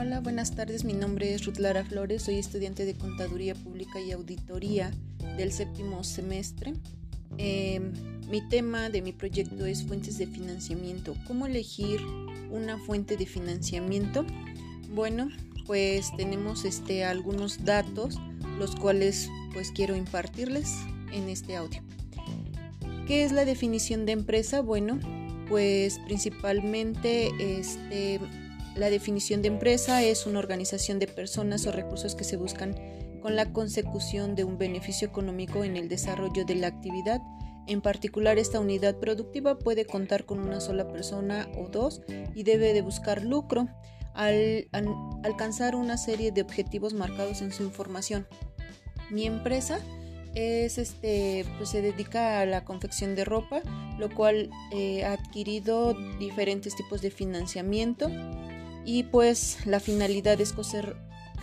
Hola, buenas tardes. Mi nombre es Ruth Lara Flores. Soy estudiante de Contaduría Pública y Auditoría del séptimo semestre. Em, mi tema de mi proyecto es fuentes de financiamiento. ¿Cómo elegir una fuente de financiamiento? Bueno, pues tenemos este, algunos datos, los cuales pues quiero impartirles en este audio. ¿Qué es la definición de empresa? Bueno, pues principalmente este, la definición de empresa es una organización de personas o recursos que se buscan con la consecución de un beneficio económico en el desarrollo de la actividad. En particular, esta unidad productiva puede contar con una sola persona o dos y debe de buscar lucro al, alcanzar una serie de objetivos marcados en su información. Mi empresa es este pues se dedica a la confección de ropa lo cual eh, ha adquirido diferentes tipos de financiamiento y pues la finalidad es coser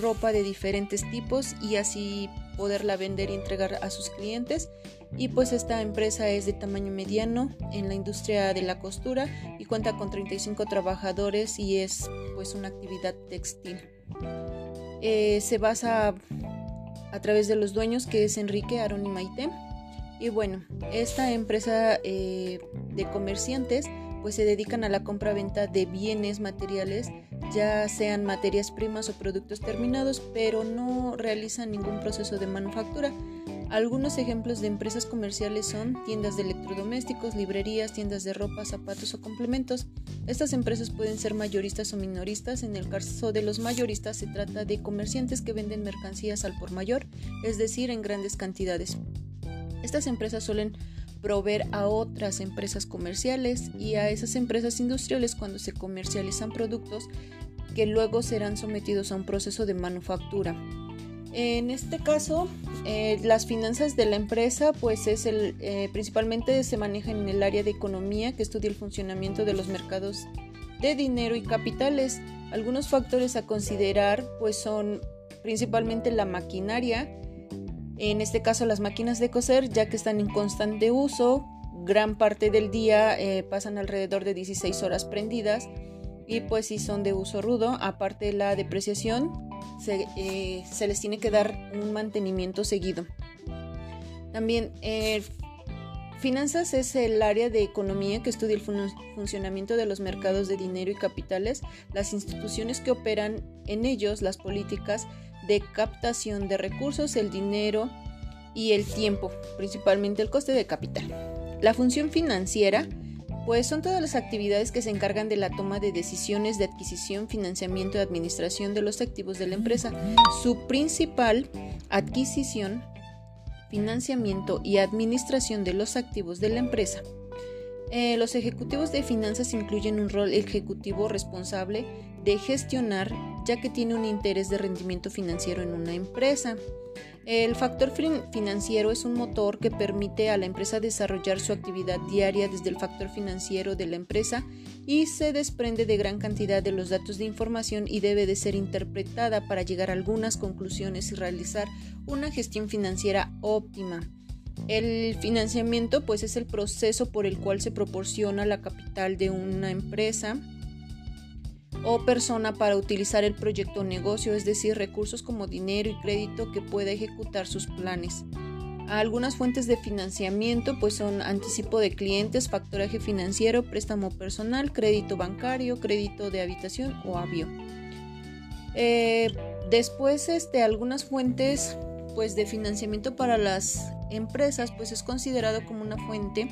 ropa de diferentes tipos y así poderla vender y entregar a sus clientes y pues esta empresa es de tamaño mediano en la industria de la costura y cuenta con 35 trabajadores y es pues una actividad textil. Eh, se basa a través de los dueños que es Enrique, Aaron y Maite. Y bueno, esta empresa eh, de comerciantes pues se dedican a la compra-venta de bienes materiales, ya sean materias primas o productos terminados, pero no realizan ningún proceso de manufactura. Algunos ejemplos de empresas comerciales son tiendas de electrodomésticos, librerías, tiendas de ropa, zapatos o complementos. Estas empresas pueden ser mayoristas o minoristas. En el caso de los mayoristas se trata de comerciantes que venden mercancías al por mayor, es decir, en grandes cantidades. Estas empresas suelen proveer a otras empresas comerciales y a esas empresas industriales cuando se comercializan productos que luego serán sometidos a un proceso de manufactura. En este caso, eh, las finanzas de la empresa, pues es el, eh, principalmente se manejan en el área de economía que estudia el funcionamiento de los mercados de dinero y capitales. Algunos factores a considerar, pues son principalmente la maquinaria, en este caso las máquinas de coser, ya que están en constante uso, gran parte del día eh, pasan alrededor de 16 horas prendidas y pues si son de uso rudo, aparte de la depreciación, eh, se, les tiene que dar un mantenimiento seguido. También eh, Finanzas es el área de economía que estudia el funcionamiento de los mercados de dinero y capitales, las instituciones que operan en ellos, las políticas de captación de recursos, el dinero y el tiempo, principalmente el coste de capital. La función financiera pues son todas las actividades que se encargan de la toma de decisiones de adquisición, financiamiento y administración de los activos de la empresa. Su principal adquisición, financiamiento y administración de los activos de la empresa. Eh, los ejecutivos de finanzas incluyen un rol ejecutivo responsable de gestionar ya que tiene un interés de rendimiento financiero en una empresa. El factor financiero es un motor que permite a la empresa desarrollar su actividad diaria desde el factor financiero de la empresa y se desprende de gran cantidad de los datos de información y debe de ser interpretada para llegar a algunas conclusiones y realizar una gestión financiera óptima. El financiamiento pues es el proceso por el cual se proporciona la capital de una empresa o persona para utilizar el proyecto o negocio, es decir, recursos como dinero y crédito que pueda ejecutar sus planes. Algunas fuentes de financiamiento pues son anticipo de clientes, factoraje financiero, préstamo personal, crédito bancario, crédito de habitación o avión. Eh, después este, algunas fuentes pues de financiamiento para las empresas pues es considerado como una fuente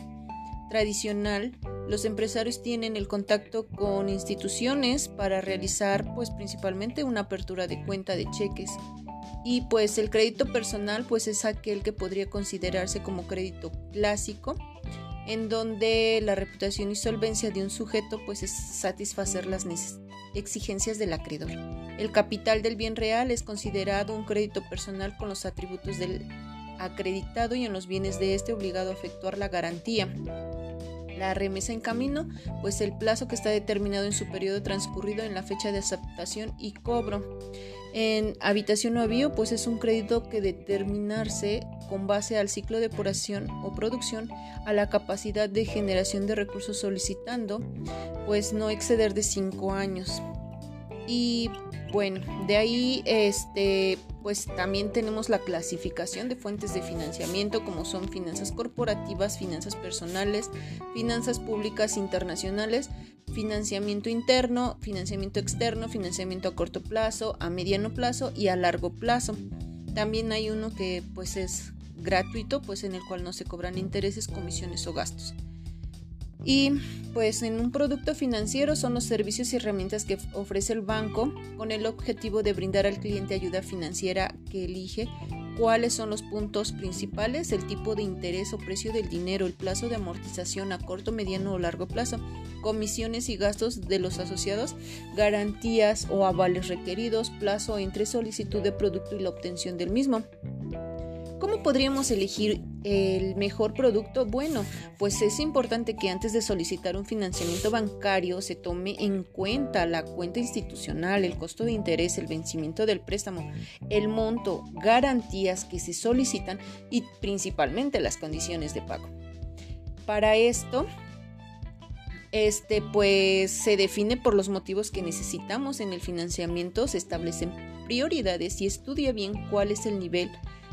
tradicional los empresarios tienen el contacto con instituciones para realizar pues principalmente una apertura de cuenta de cheques. Y pues el crédito personal pues es aquel que podría considerarse como crédito clásico en donde la reputación y solvencia de un sujeto pues es satisfacer las exigencias del acreedor. El capital del bien real es considerado un crédito personal con los atributos del acreditado y en los bienes de este obligado a efectuar la garantía la remesa en camino, pues el plazo que está determinado en su periodo transcurrido en la fecha de aceptación y cobro. En habitación o avío, pues es un crédito que determinarse con base al ciclo de depuración o producción, a la capacidad de generación de recursos solicitando, pues no exceder de 5 años. Y bueno, de ahí este pues también tenemos la clasificación de fuentes de financiamiento como son finanzas corporativas, finanzas personales, finanzas públicas internacionales, financiamiento interno, financiamiento externo, financiamiento a corto plazo, a mediano plazo y a largo plazo. También hay uno que pues es gratuito, pues en el cual no se cobran intereses, comisiones o gastos. Y pues en un producto financiero son los servicios y herramientas que ofrece el banco con el objetivo de brindar al cliente ayuda financiera que elige, cuáles son los puntos principales, el tipo de interés o precio del dinero, el plazo de amortización a corto, mediano o largo plazo, comisiones y gastos de los asociados, garantías o avales requeridos, plazo entre solicitud de producto y la obtención del mismo. ¿Cómo podríamos elegir el mejor producto? Bueno, pues es importante que antes de solicitar un financiamiento bancario se tome en cuenta la cuenta institucional, el costo de interés, el vencimiento del préstamo, el monto, garantías que se solicitan y principalmente las condiciones de pago. Para esto, este pues se define por los motivos que necesitamos en el financiamiento, se establecen prioridades y estudia bien cuál es el nivel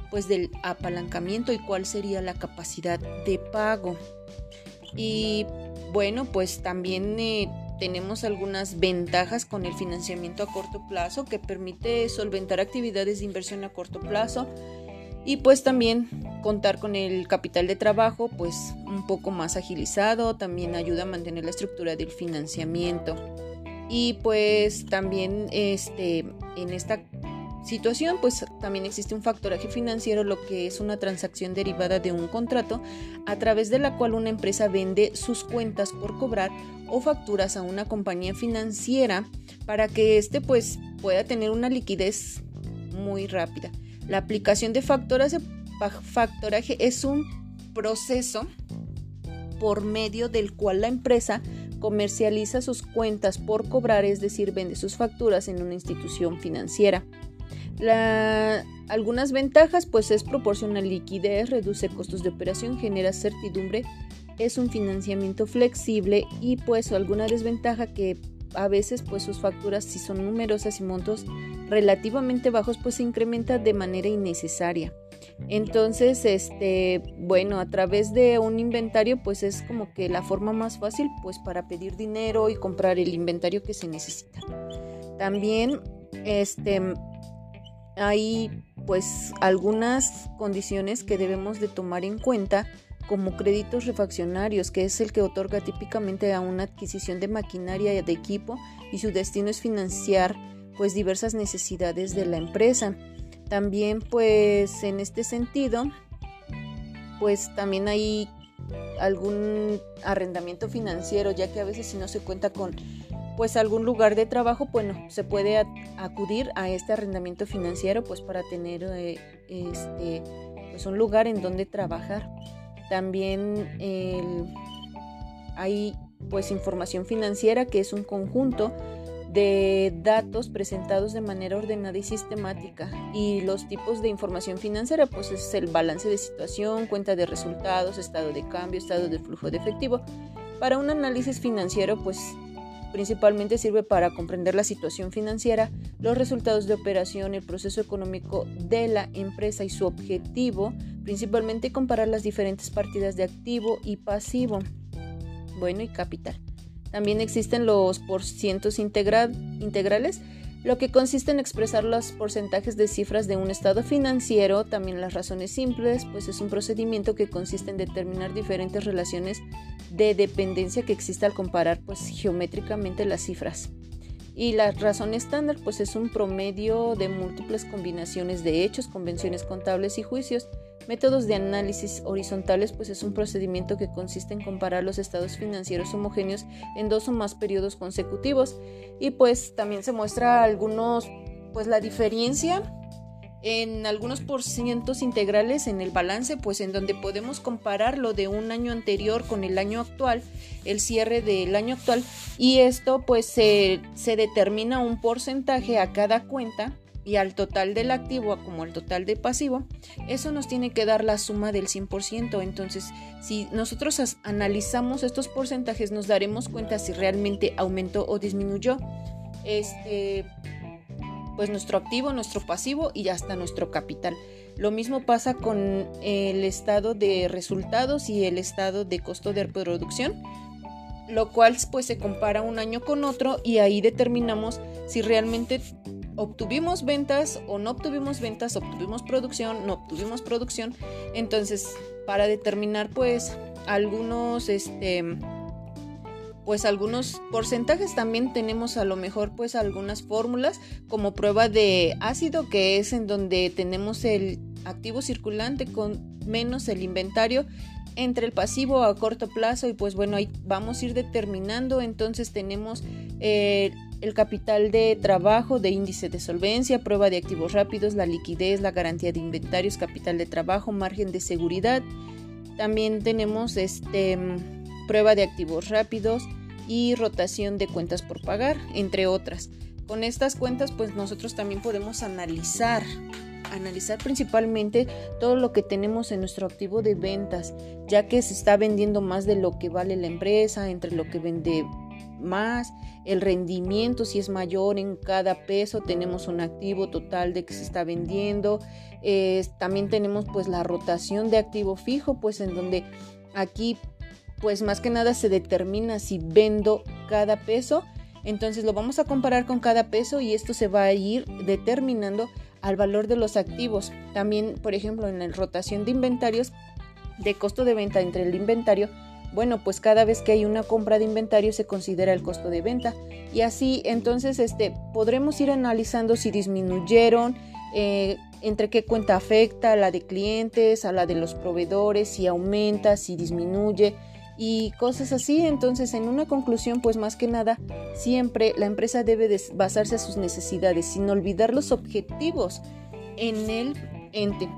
pues del apalancamiento y cuál sería la capacidad de pago. Y bueno, pues también eh, tenemos algunas ventajas con el financiamiento a corto plazo que permite solventar actividades de inversión a corto plazo y pues también contar con el capital de trabajo pues un poco más agilizado, también ayuda a mantener la estructura del financiamiento. Y pues también este en esta situación, pues también existe un factoraje financiero, lo que es una transacción derivada de un contrato a través de la cual una empresa vende sus cuentas por cobrar o facturas a una compañía financiera para que éste pues pueda tener una liquidez muy rápida. La aplicación de factoraje, es un proceso por medio del cual la empresa comercializa sus cuentas por cobrar, es decir, vende sus facturas en una institución financiera. La, algunas ventajas pues es proporciona liquidez, reduce costos de operación, genera certidumbre, es un financiamiento flexible y pues alguna desventaja que a veces pues sus facturas si son numerosas y montos relativamente bajos pues se incrementa de manera innecesaria. Entonces, este, bueno, a través de un inventario pues es como que la forma más fácil pues para pedir dinero y comprar el inventario que se necesita. También este hay pues algunas condiciones que debemos de tomar en cuenta como créditos refaccionarios, que es el que otorga típicamente a una adquisición de maquinaria de equipo y su destino es financiar pues diversas necesidades de la empresa. También pues en este sentido pues también hay algún arrendamiento financiero, ya que a veces si no se cuenta con pues algún lugar de trabajo, bueno, se puede acudir a este arrendamiento financiero pues para tener eh, este, pues un lugar en donde trabajar. También hay pues información financiera que es un conjunto de datos presentados de manera ordenada y sistemática y los tipos de información financiera pues es el balance de situación, cuenta de resultados, estado de cambio, estado de flujo de efectivo. Para un análisis financiero pues Principalmente sirve para comprender la situación financiera, los resultados de operación, el proceso económico de la empresa y su objetivo, principalmente comparar las diferentes partidas de activo y pasivo, bueno y capital. También existen los porcientos integrales lo que consiste en expresar los porcentajes de cifras de un estado financiero, también las razones simples, pues es un procedimiento que consiste en determinar diferentes relaciones de dependencia que existe al comparar pues geométricamente las cifras. Y la razón estándar pues es un promedio de múltiples combinaciones de hechos, convenciones contables y juicios Métodos de análisis horizontales pues es un procedimiento que consiste en comparar los estados financieros homogéneos en dos o más periodos consecutivos y pues también se muestra algunos pues la diferencia en algunos porcientos integrales en el balance, pues en donde podemos comparar lo de un año anterior con el año actual, el cierre del año actual, y esto pues se, se determina un porcentaje a cada cuenta y al total del activo como al total del pasivo, eso nos tiene que dar la suma del 100%. Entonces, si nosotros analizamos estos porcentajes, nos daremos cuenta si realmente aumentó o disminuyó. este, pues nuestro activo, nuestro pasivo y hasta nuestro capital. Lo mismo pasa con el estado de resultados y el estado de costo de producción, lo cual pues se compara un año con otro y ahí determinamos si realmente obtuvimos ventas o no obtuvimos ventas, obtuvimos producción, no obtuvimos producción. Entonces, para determinar pues algunos este pues algunos porcentajes. También tenemos a lo mejor pues algunas fórmulas como prueba de ácido que es en donde tenemos el activo circulante con menos el inventario entre el pasivo a corto plazo. Y pues bueno ahí vamos a ir determinando. Entonces tenemos eh, el capital de trabajo de índice de solvencia, prueba de activos rápidos, la liquidez, la garantía de inventarios, capital de trabajo, margen de seguridad. También tenemos este prueba de activos rápidos y rotación de cuentas por pagar, entre otras. Con estas cuentas pues nosotros también podemos analizar analizar principalmente todo lo que tenemos en nuestro activo de ventas, ya que se está vendiendo más de lo que vale la empresa, entre lo que vende más, el rendimiento si es mayor en cada peso, tenemos un activo total de que se está vendiendo, también tenemos pues la rotación de activo fijo, pues en donde aquí pues más que nada se determina si vendo cada peso, entonces lo vamos a comparar con cada peso y esto se va a ir determinando al valor de los activos. También, por ejemplo, en la rotación de inventarios, de costo de venta entre el inventario, bueno, pues cada vez que hay una compra de inventario se considera el costo de venta. Y así entonces este podremos ir analizando si disminuyeron, eh, entre qué cuenta afecta, a la de clientes, a la de los proveedores, si aumenta, si disminuye y cosas así. Entonces, en una conclusión, pues más que nada, siempre la empresa debe basarse a sus necesidades, sin olvidar los objetivos en el ente.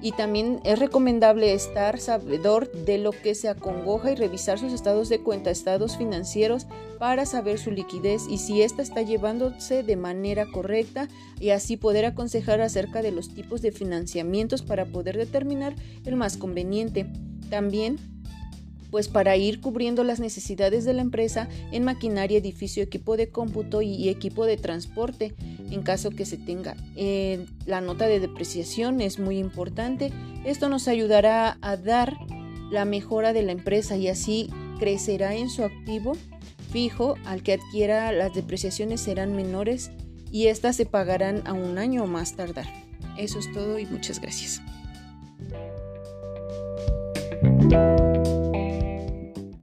Y también es recomendable estar sabedor de lo que se acongoja y revisar sus estados de cuenta, estados financieros, para saber su liquidez y si ésta está llevándose de manera correcta y así poder aconsejar acerca de los tipos de financiamientos para poder determinar el más conveniente. También pues para ir cubriendo las necesidades de la empresa en maquinaria, edificio, equipo de cómputo y equipo de transporte en caso que se tenga. Eh, la nota de depreciación es muy importante. Esto nos ayudará a dar la mejora de la empresa y así crecerá en su activo fijo al que adquiera las depreciaciones serán menores y estas se pagarán a un año o más tardar. Eso es todo y muchas gracias.